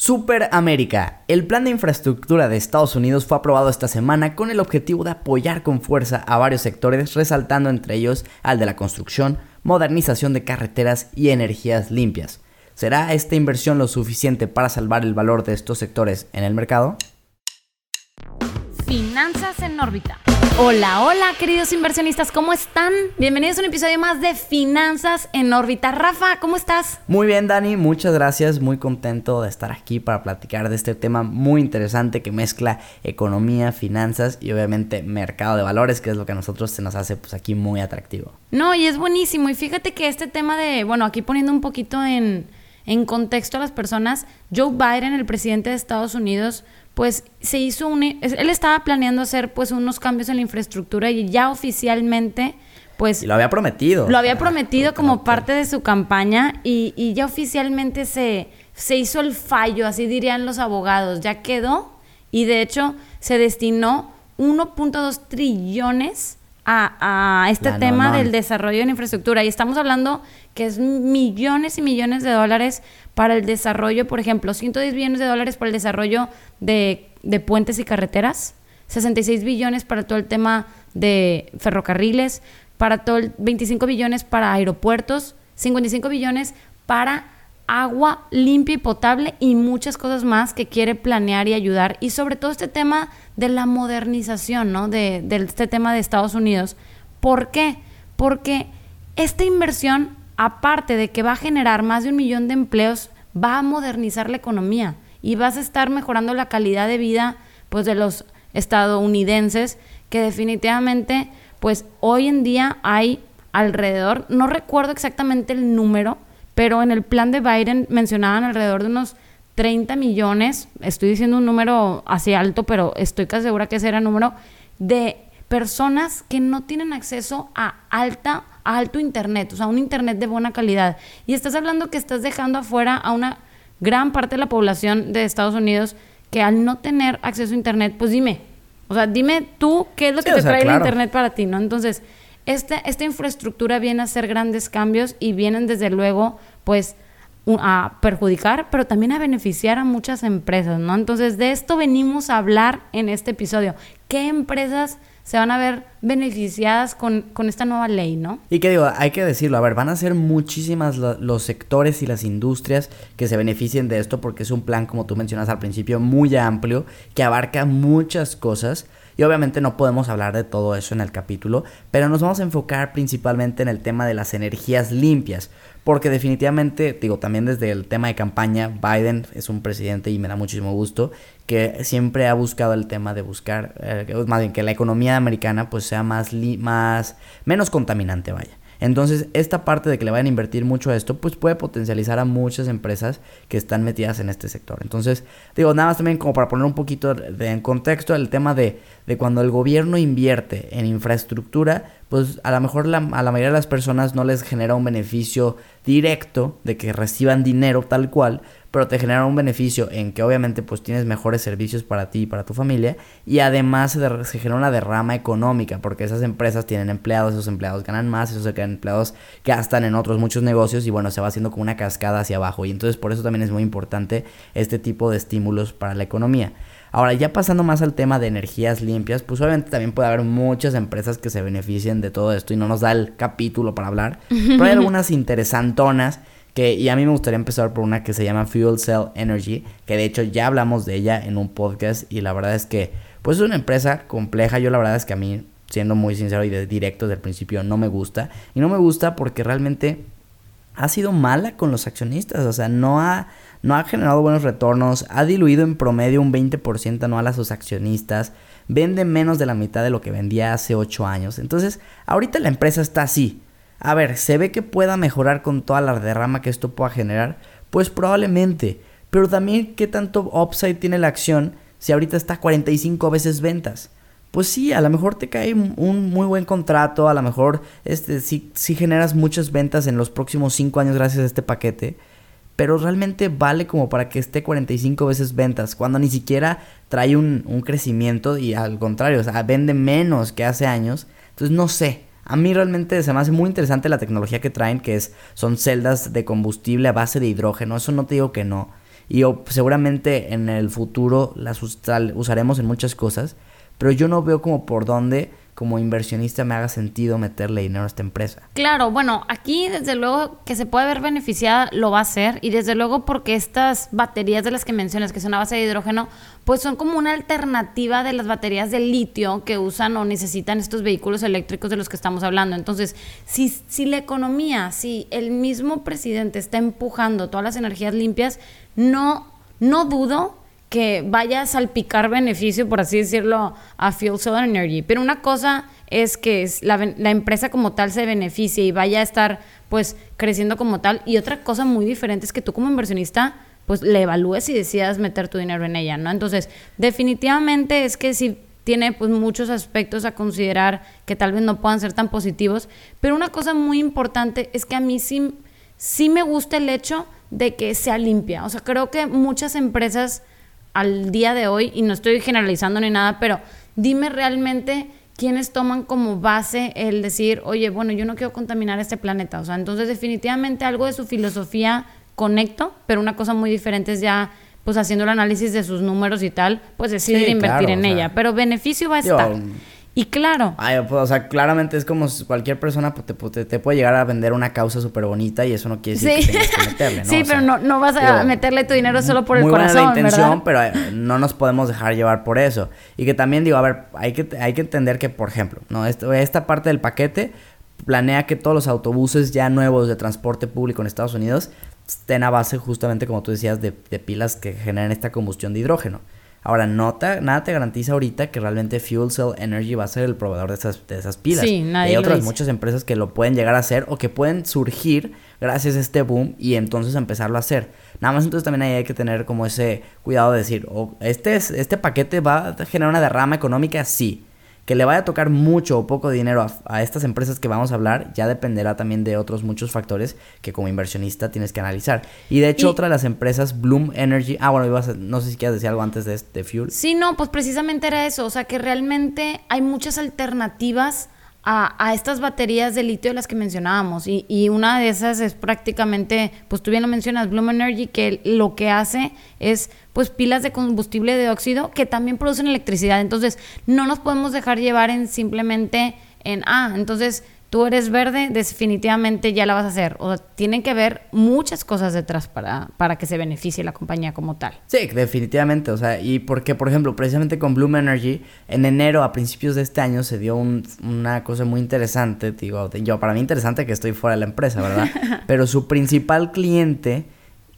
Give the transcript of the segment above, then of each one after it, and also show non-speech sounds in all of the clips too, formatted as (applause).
Super América. El plan de infraestructura de Estados Unidos fue aprobado esta semana con el objetivo de apoyar con fuerza a varios sectores, resaltando entre ellos al de la construcción, modernización de carreteras y energías limpias. ¿Será esta inversión lo suficiente para salvar el valor de estos sectores en el mercado? Finanzas en órbita. Hola, hola queridos inversionistas, ¿cómo están? Bienvenidos a un episodio más de Finanzas en órbita. Rafa, ¿cómo estás? Muy bien, Dani, muchas gracias. Muy contento de estar aquí para platicar de este tema muy interesante que mezcla economía, finanzas y obviamente mercado de valores, que es lo que a nosotros se nos hace pues aquí muy atractivo. No, y es buenísimo. Y fíjate que este tema de, bueno, aquí poniendo un poquito en, en contexto a las personas, Joe Biden, el presidente de Estados Unidos, pues se hizo un... Él estaba planeando hacer pues unos cambios en la infraestructura y ya oficialmente pues... Y lo había prometido. Lo había prometido como parte de su campaña y, y, ya oficialmente se, se hizo el fallo, así dirían los abogados, ya quedó y de hecho se destinó 1.2 trillones a, a este tema del desarrollo en infraestructura. Y estamos hablando que es millones y millones de dólares para el desarrollo, por ejemplo, 110 billones de dólares para el desarrollo de, de puentes y carreteras, 66 billones para todo el tema de ferrocarriles, para todo el 25 billones para aeropuertos, 55 billones para agua limpia y potable y muchas cosas más que quiere planear y ayudar. Y sobre todo este tema de la modernización, ¿no? De, este tema de Estados Unidos. ¿Por qué? Porque esta inversión, aparte de que va a generar más de un millón de empleos, va a modernizar la economía y vas a estar mejorando la calidad de vida pues de los estadounidenses que definitivamente pues hoy en día hay alrededor, no recuerdo exactamente el número, pero en el plan de Biden mencionaban alrededor de unos 30 millones, estoy diciendo un número así alto, pero estoy casi segura que ese era el número, de personas que no tienen acceso a alta, a alto internet, o sea, un internet de buena calidad. Y estás hablando que estás dejando afuera a una gran parte de la población de Estados Unidos que al no tener acceso a internet, pues dime, o sea, dime tú qué es lo que te trae el internet para ti, ¿no? Entonces, esta, esta infraestructura viene a hacer grandes cambios y vienen desde luego, pues, a perjudicar, pero también a beneficiar a muchas empresas, ¿no? Entonces, de esto venimos a hablar en este episodio. ¿Qué empresas se van a ver beneficiadas con, con, esta nueva ley, ¿no? Y que digo, hay que decirlo, a ver, van a ser muchísimas los sectores y las industrias que se beneficien de esto porque es un plan, como tú mencionas al principio, muy amplio, que abarca muchas cosas. Y obviamente no podemos hablar de todo eso en el capítulo, pero nos vamos a enfocar principalmente en el tema de las energías limpias, porque definitivamente, digo, también desde el tema de campaña, Biden es un presidente y me da muchísimo gusto que siempre ha buscado el tema de buscar, eh, más bien que la economía americana pues sea más, más, menos contaminante, vaya. Entonces, esta parte de que le vayan a invertir mucho a esto, pues puede potencializar a muchas empresas que están metidas en este sector. Entonces, digo, nada más también como para poner un poquito de, en contexto el tema de, de, cuando el gobierno invierte en infraestructura, pues a lo mejor a la mayoría de las personas no les genera un beneficio directo de que reciban dinero tal cual, pero te genera un beneficio en que obviamente pues tienes mejores servicios para ti y para tu familia y además se, genera una derrama económica porque esas empresas tienen empleados, esos empleados ganan más, esos empleados gastan en otros muchos negocios y bueno, se va haciendo como una cascada hacia abajo y entonces por eso también es muy importante este tipo de estímulos para la economía. Ahora, ya pasando más al tema de energías limpias, pues obviamente también puede haber muchas empresas que se beneficien de todo esto y no nos da el capítulo para hablar, pero hay (laughs) algunas interesantonas y a mí me gustaría empezar por una que se llama Fuel Cell Energy, que de hecho ya hablamos de ella en un podcast y la verdad es que pues es una empresa compleja, yo la verdad es que a mí, siendo muy sincero y de directo desde el principio, no me gusta. Y no me gusta porque realmente ha sido mala con los accionistas, o sea, no ha, no ha generado buenos retornos, ha diluido en promedio un 20% anual a sus accionistas, vende menos de la mitad de lo que vendía hace 8 años. Entonces, ahorita la empresa está así a ver, ¿se ve que pueda mejorar con toda la derrama que esto pueda generar? Pues probablemente. Pero también, ¿qué tanto upside tiene la acción si ahorita está a 45 veces ventas? Pues sí, a lo mejor te cae un muy buen contrato, a lo mejor este, sí, generas muchas ventas en los próximos 5 años gracias a este paquete, pero realmente vale como para que esté 45 veces ventas, cuando ni siquiera trae un, un crecimiento y al contrario, o sea, vende menos que hace años. Entonces no sé, a mí realmente se me hace muy interesante la tecnología que traen, que es, son celdas de combustible a base de hidrógeno. Eso no te digo que no. Y seguramente en el futuro las usaremos en muchas cosas, pero yo no veo como por dónde como inversionista me haga sentido meterle dinero a esta empresa. Claro, bueno, aquí desde luego que se puede ver beneficiada lo va a hacer y desde luego porque estas baterías de las que mencionas, que son a base de hidrógeno, pues son como una alternativa de las baterías de litio que usan o necesitan estos vehículos eléctricos de los que estamos hablando. Entonces, si, si la economía, si el mismo presidente está empujando todas las energías limpias, no, no dudo que vaya a salpicar beneficio, por así decirlo, a Fuel Solar Energy. Pero una cosa es que la, empresa como tal se beneficie y vaya a estar pues creciendo como tal. Y otra cosa muy diferente es que tú como inversionista pues le evalúes y decidas meter tu dinero en ella, ¿no? Entonces, definitivamente es que si tiene pues muchos aspectos a considerar que tal vez no puedan ser tan positivos, pero una cosa muy importante es que a mí sí, sí me gusta el hecho de que sea limpia. O sea, creo que muchas empresas al día de hoy, y no estoy generalizando ni nada, pero dime realmente quiénes toman como base el decir, oye, bueno, yo no quiero contaminar este planeta. O sea, entonces definitivamente algo de su filosofía conecto, pero una cosa muy diferente es ya pues haciendo el análisis de sus números y tal, pues decidir invertir en ella. Pero beneficio va a estar. Y claro. Pues, o sea, claramente es como cualquier persona pues, te, te, puede llegar a vender una causa súper bonita y eso no quiere decir que tengas que meterle, ¿no? (laughs) Sí, pero no, no vas a meterle tu dinero solo por el corazón, buena la intención, pero eh, no nos podemos dejar llevar por eso. Y que también digo, a ver, hay que, hay que entender que, por ejemplo, ¿no? esta parte del paquete planea que todos los autobuses ya nuevos de transporte público en Estados Unidos estén a base justamente, como tú decías, de, de pilas que generan esta combustión de hidrógeno. Ahora, nota, nada te garantiza ahorita que realmente Fuel Cell Energy va a ser el proveedor de esas, de esas pilas. Sí, nadie Hay otras muchas empresas que lo pueden llegar a hacer o que pueden surgir gracias a este boom y entonces empezarlo a hacer. Nada más entonces también hay que tener como ese cuidado de decir, oh, este, este paquete va a generar una derrama económica, sí que le vaya a tocar mucho o poco dinero a, estas empresas que vamos a hablar ya dependerá también de otros muchos factores que como inversionista tienes que analizar. Y de hecho otra de las empresas, Bloom Energy, ah bueno, ibas no sé si quieres decir algo antes de este Fuel. Sí, no, pues precisamente era eso, o sea que realmente hay muchas alternativas a, estas baterías de litio de las que mencionábamos. Y, y, una de esas es prácticamente, pues tú bien lo mencionas, Bloom Energy, que lo que hace es pues pilas de combustible de óxido que también producen electricidad. Entonces, no nos podemos dejar llevar en simplemente en, ah, entonces tú eres verde, definitivamente ya la vas a hacer. O sea, tienen que haber muchas cosas detrás para, para que se beneficie la compañía como tal. Sí, definitivamente. O sea, y porque, por ejemplo, precisamente con Bloom Energy, en enero, a principios de este año, se dio una cosa muy interesante. Digo, yo, para mí interesante que estoy fuera de la empresa, ¿verdad? (laughs) Pero su principal cliente,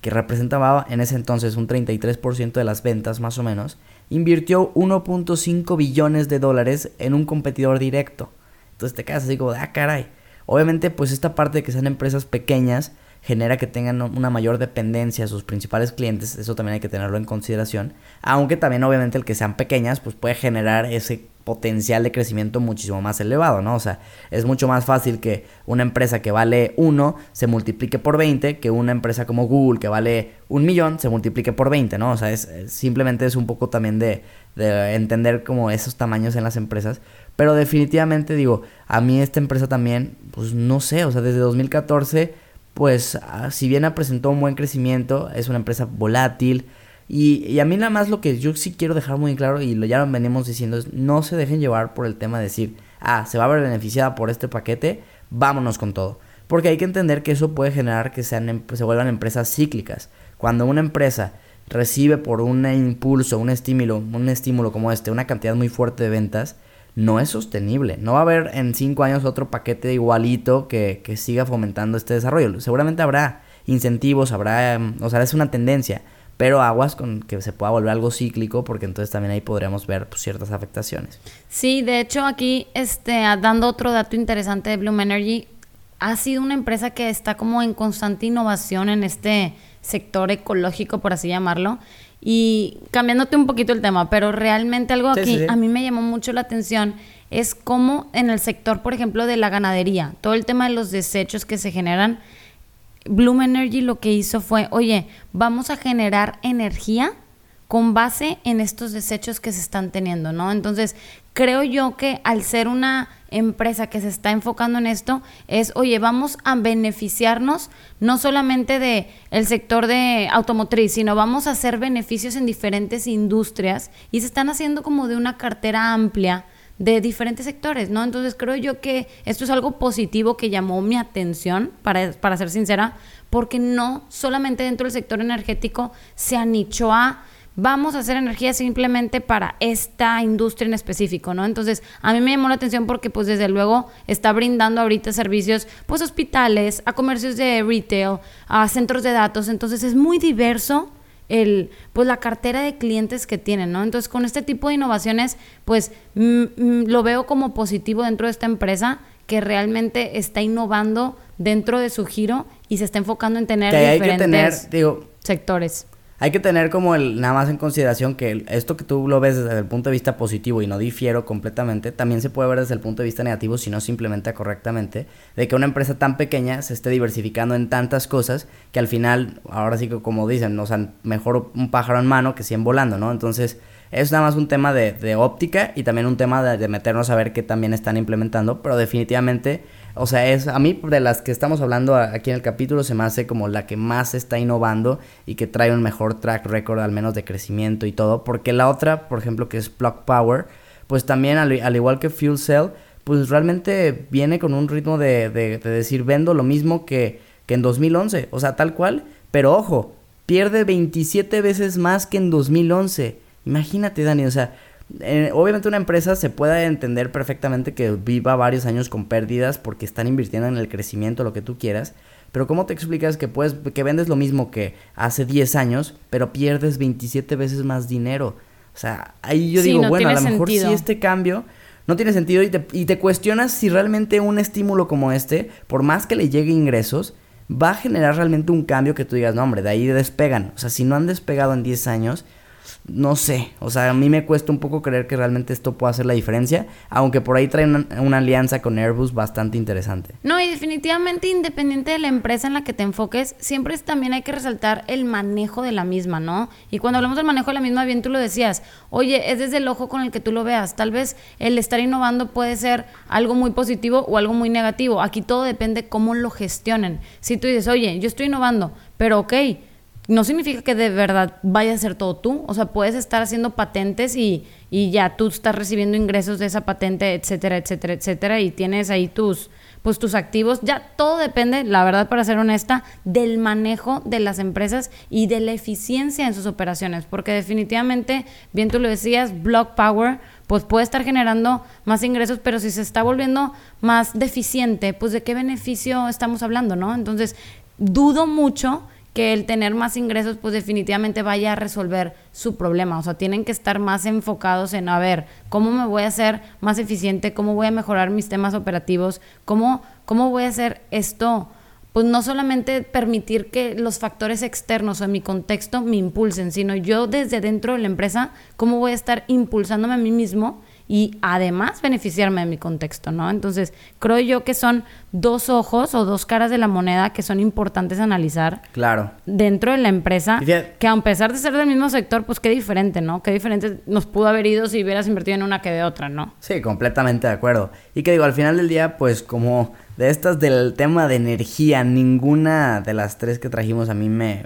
que representaba en ese entonces un 33% de las ventas más o menos, invirtió 1.5 billones de dólares en un competidor directo. Entonces te quedas así como ah, caray. Obviamente, pues esta parte de que sean empresas pequeñas genera que tengan una mayor dependencia a sus principales clientes, eso también hay que tenerlo en consideración, aunque también obviamente el que sean pequeñas pues puede generar ese potencial de crecimiento muchísimo más elevado, ¿no? O sea, es mucho más fácil que una empresa que vale 1 se multiplique por 20 que una empresa como Google que vale un millón se multiplique por 20, ¿no? O sea, es, simplemente es un poco también de, de entender como esos tamaños en las empresas, pero definitivamente digo, a mí esta empresa también, pues no sé, o sea, desde 2014, pues ah, si bien ha presentado un buen crecimiento, es una empresa volátil. Y, a mí nada más lo que yo sí quiero dejar muy claro, y lo ya lo venimos diciendo, es no se dejen llevar por el tema de decir, ah, se va a ver beneficiada por este paquete, vámonos con todo. Porque hay que entender que eso puede generar que sean, em, se vuelvan empresas cíclicas. Cuando una empresa recibe por un impulso, un estímulo, un estímulo como este, una cantidad muy fuerte de ventas, no es sostenible. No va a haber en cinco años otro paquete igualito que, que siga fomentando este desarrollo. Seguramente habrá incentivos, habrá, em, o sea, es una tendencia, pero aguas con que se pueda volver algo cíclico porque entonces también ahí podríamos ver pues, ciertas afectaciones. Sí, de hecho aquí, este, dando otro dato interesante de Bloom Energy, ha sido una empresa que está como en constante innovación en este sector ecológico, por así llamarlo. Y cambiándote un poquito el tema, pero realmente algo aquí a mí me llamó mucho la atención es cómo en el sector, por ejemplo, de la ganadería, todo el tema de los desechos que se generan, Bloom Energy lo que hizo fue, oye, vamos a generar energía con base en estos desechos que se están teniendo, ¿no? Entonces, creo yo que al ser una empresa que se está enfocando en esto es, oye, vamos a beneficiarnos no solamente de el sector de automotriz, sino vamos a hacer beneficios en diferentes industrias y se están haciendo como de una cartera amplia de diferentes sectores, ¿no? Entonces creo yo que esto es algo positivo que llamó mi atención, para, para ser sincera, porque no solamente dentro del sector energético se anichó a vamos a hacer energía simplemente para esta industria en específico, ¿no? Entonces, a mí me llamó la atención porque, pues, desde luego, está brindando ahorita servicios, pues, hospitales, a comercios de retail, a centros de datos, entonces es muy diverso el, pues la cartera de clientes que tienen, ¿no? Entonces, con este tipo de innovaciones, pues lo veo como positivo dentro de esta empresa que realmente está innovando dentro de su giro y se está enfocando en tener diferentes sectores hay que tener como el nada más en consideración que esto que tú lo ves desde el punto de vista positivo y no difiero completamente, también se puede ver desde el punto de vista negativo si no se implementa correctamente, de que una empresa tan pequeña se esté diversificando en tantas cosas que al final, ahora sí que como dicen, o sea, mejor un pájaro en mano que 100 volando, ¿no? Entonces, es nada más un tema de, óptica y también un tema de, de meternos a ver qué también están implementando, pero definitivamente o sea, es a mí de las que estamos hablando aquí en el capítulo se me hace como la que más está innovando y que trae un mejor track record al menos de crecimiento y todo, porque la otra, por ejemplo, que es Plug Power, pues también al, igual que Fuel Cell, pues realmente viene con un ritmo de, de, decir vendo lo mismo que, que en 2011, o sea, tal cual, pero ojo, pierde 27 veces más que en 2011. Imagínate, Dani, o sea, eh, obviamente una empresa se puede entender perfectamente que viva varios años con pérdidas porque están invirtiendo en el crecimiento, lo que tú quieras. Pero ¿cómo te explicas que puedes que vendes lo mismo que hace 10 años, pero pierdes 27 veces más dinero? O sea, ahí yo digo, bueno, a lo mejor si este cambio no tiene sentido y te, y te cuestionas si realmente un estímulo como este, por más que le llegue ingresos, va a generar realmente un cambio que tú digas, no, hombre, de ahí despegan. O sea, si no han despegado en 10 años, no sé, o sea, a mí me cuesta un poco creer que realmente esto pueda hacer la diferencia, aunque por ahí trae una, alianza con Airbus bastante interesante. No, y definitivamente independiente de la empresa en la que te enfoques, siempre también hay que resaltar el manejo de la misma, ¿no? Y cuando hablamos del manejo de la misma, bien tú lo decías, oye, es desde el ojo con el que tú lo veas, tal vez el estar innovando puede ser algo muy positivo o algo muy negativo, aquí todo depende cómo lo gestionen. Si tú dices, oye, yo estoy innovando, pero ok, no significa que de verdad vaya a ser todo tú. O sea, puedes estar haciendo patentes y, y, ya tú estás recibiendo ingresos de esa patente, etcétera, etcétera, etcétera, y tienes ahí tus, pues tus activos. Ya todo depende, la verdad, para ser honesta, del manejo de las empresas y de la eficiencia en sus operaciones. Porque definitivamente, bien tú lo decías, Block Power, pues puede estar generando más ingresos, pero si se está volviendo más deficiente, pues de qué beneficio estamos hablando, ¿no? Entonces, dudo mucho que el tener más ingresos pues definitivamente vaya a resolver su problema. O sea, tienen que estar más enfocados en, a ver, ¿cómo me voy a hacer más eficiente? ¿Cómo voy a mejorar mis temas operativos? ¿Cómo, cómo voy a hacer esto? Pues no solamente permitir que los factores externos o en mi contexto me impulsen, sino yo desde dentro de la empresa, ¿cómo voy a estar impulsándome a mí mismo? Y además beneficiarme de mi contexto, ¿no? Entonces, creo yo que son dos ojos o dos caras de la moneda que son importantes analizar. Claro. Dentro de la empresa, que a pesar de ser del mismo sector, pues qué diferente, ¿no? Qué diferente nos pudo haber ido si hubieras invertido en una que de otra, ¿no? Sí, completamente de acuerdo. Y que digo, al final del día, pues como de estas del tema de energía, ninguna de las tres que trajimos a mí me,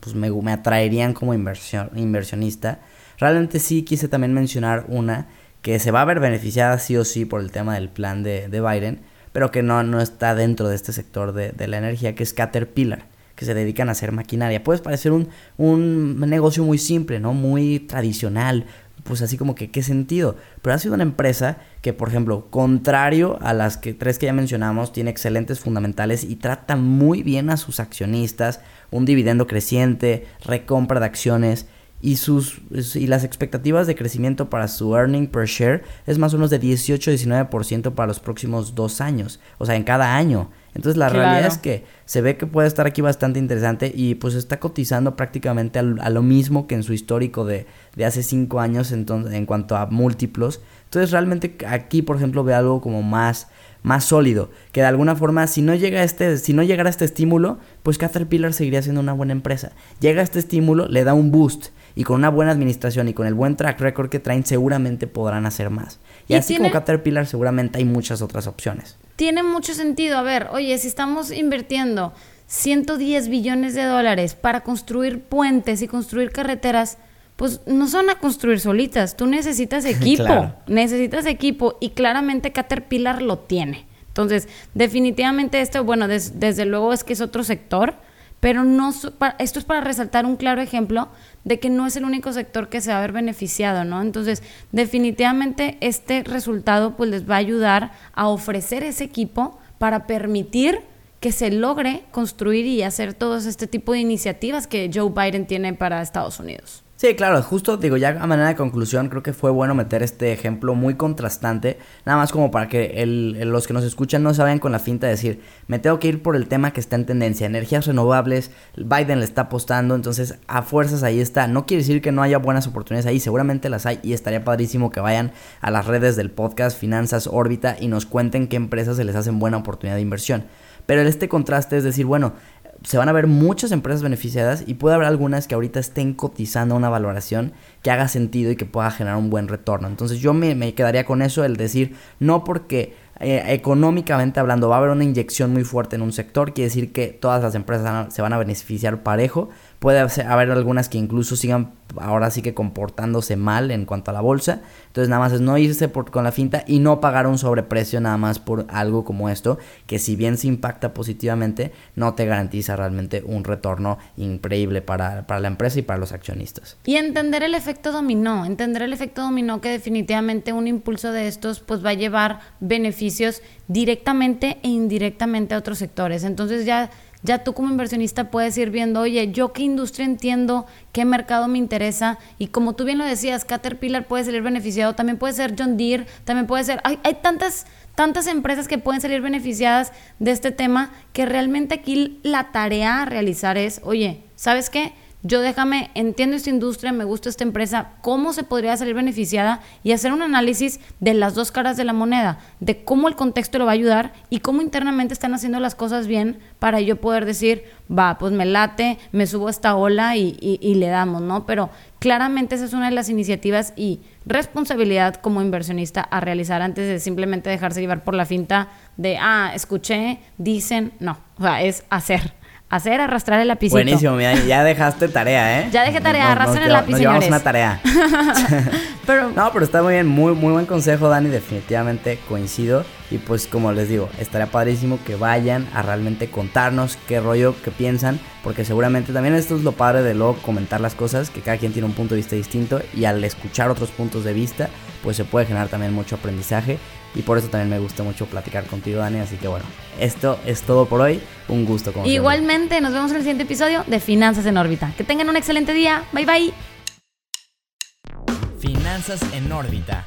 pues me, me atraerían como inversión, inversionista. Realmente sí quise también mencionar una que se va a ver beneficiada sí o sí por el tema del plan de, Biden, pero que no, no está dentro de este sector de, la energía, que es Caterpillar, que se dedican a hacer maquinaria. Puede parecer un, un negocio muy simple, ¿no? Muy tradicional, pues así como que qué sentido. Pero ha sido una empresa que, por ejemplo, contrario a las que tres que ya mencionamos, tiene excelentes fundamentales y trata muy bien a sus accionistas, un dividendo creciente, recompra de acciones y, sus, y las expectativas de crecimiento para su earning per share es más o menos de 18-19% para los próximos dos años, o sea, en cada año. Entonces la realidad es que se ve que puede estar aquí bastante interesante y pues está cotizando prácticamente a, lo mismo que en su histórico de, de hace cinco años en, en cuanto a múltiplos. Entonces realmente aquí, por ejemplo, ve algo como más más sólido, que de alguna forma si no llega este si no llegara este estímulo, pues Caterpillar seguiría siendo una buena empresa. Llega este estímulo, le da un boost y con una buena administración y con el buen track record que traen seguramente podrán hacer más. Y, así como Caterpillar seguramente hay muchas otras opciones. Tiene mucho sentido. A ver, oye, si estamos invirtiendo 110 billones de dólares para construir puentes y construir carreteras, pues no son a construir solitas. Tú necesitas (laughs) equipo, necesitas equipo y claramente Caterpillar lo tiene. Entonces, definitivamente esto, bueno, desde luego es que es otro sector, pero no esto es para resaltar un claro ejemplo de que no es el único sector que se va a ver beneficiado, ¿no? Entonces, definitivamente este resultado pues les va a ayudar a ofrecer ese equipo para permitir que se logre construir y hacer todo este tipo de iniciativas que Joe Biden tiene para Estados Unidos. Sí, claro, justo digo, ya a manera de conclusión, creo que fue bueno meter este ejemplo muy contrastante, nada más como para que los que nos escuchan no se vayan con la finta de decir, me tengo que ir por el tema que está en tendencia, energías renovables, Biden le está apostando, entonces a fuerzas ahí está, no quiere decir que no haya buenas oportunidades ahí, seguramente las hay y estaría padrísimo que vayan a las redes del podcast Finanzas Órbita y nos cuenten qué empresas se les hacen buena oportunidad de inversión. Pero este contraste es decir, bueno, se van a ver muchas empresas beneficiadas y puede haber algunas que ahorita estén cotizando una valoración que haga sentido y que pueda generar un buen retorno. Entonces yo me, me quedaría con eso, el decir, no porque eh, económicamente hablando va a haber una inyección muy fuerte en un sector, quiere decir que todas las empresas se van a beneficiar parejo, Puede haber algunas que incluso sigan ahora sí que comportándose mal en cuanto a la bolsa. Entonces nada más es no irse por, con la finta y no pagar un sobreprecio nada más por algo como esto, que si bien se impacta positivamente, no te garantiza realmente un retorno increíble para, para la empresa y para los accionistas. Y entender el efecto dominó, entender el efecto dominó que definitivamente un impulso de estos pues va a llevar beneficios directamente e indirectamente a otros sectores. Entonces ya ya tú como inversionista puedes ir viendo, oye, yo qué industria entiendo, qué mercado me interesa. Y como tú bien lo decías, Caterpillar puede salir beneficiado, también puede ser John Deere, también puede ser... Hay, hay tantas, tantas empresas que pueden salir beneficiadas de este tema que realmente aquí la tarea a realizar es, oye, ¿sabes qué? Yo déjame, entiendo esta industria, me gusta esta empresa, cómo se podría salir beneficiada y hacer un análisis de las dos caras de la moneda, de cómo el contexto lo va a ayudar y cómo internamente están haciendo las cosas bien para yo poder decir, va, pues me late, me subo a esta ola y, y le damos, ¿no? Pero claramente esa es una de las iniciativas y responsabilidad como inversionista a realizar antes de simplemente dejarse llevar por la finta de, ah, escuché, dicen, no, o sea, es hacer hacer, arrastrar el lapicito. Buenísimo, ya dejaste tarea, ¿eh? Ya dejé tarea, arrastrar el lápiz, nos llevamos una tarea. (laughs) pero... No, pero está muy bien, muy, muy buen consejo, Dani, definitivamente coincido. Y pues como les digo, estaría padrísimo que vayan a realmente contarnos qué rollo, qué piensan, porque seguramente también esto es lo padre de luego comentar las cosas, que cada quien tiene un punto de vista distinto y al escuchar otros puntos de vista, pues se puede generar también mucho aprendizaje y por eso también me gusta mucho platicar contigo, Dani. Así que bueno, esto es todo por hoy. Un gusto. Como Igualmente, nos vemos en el siguiente episodio de Finanzas en órbita. Que tengan un excelente día. Bye bye. Finanzas en órbita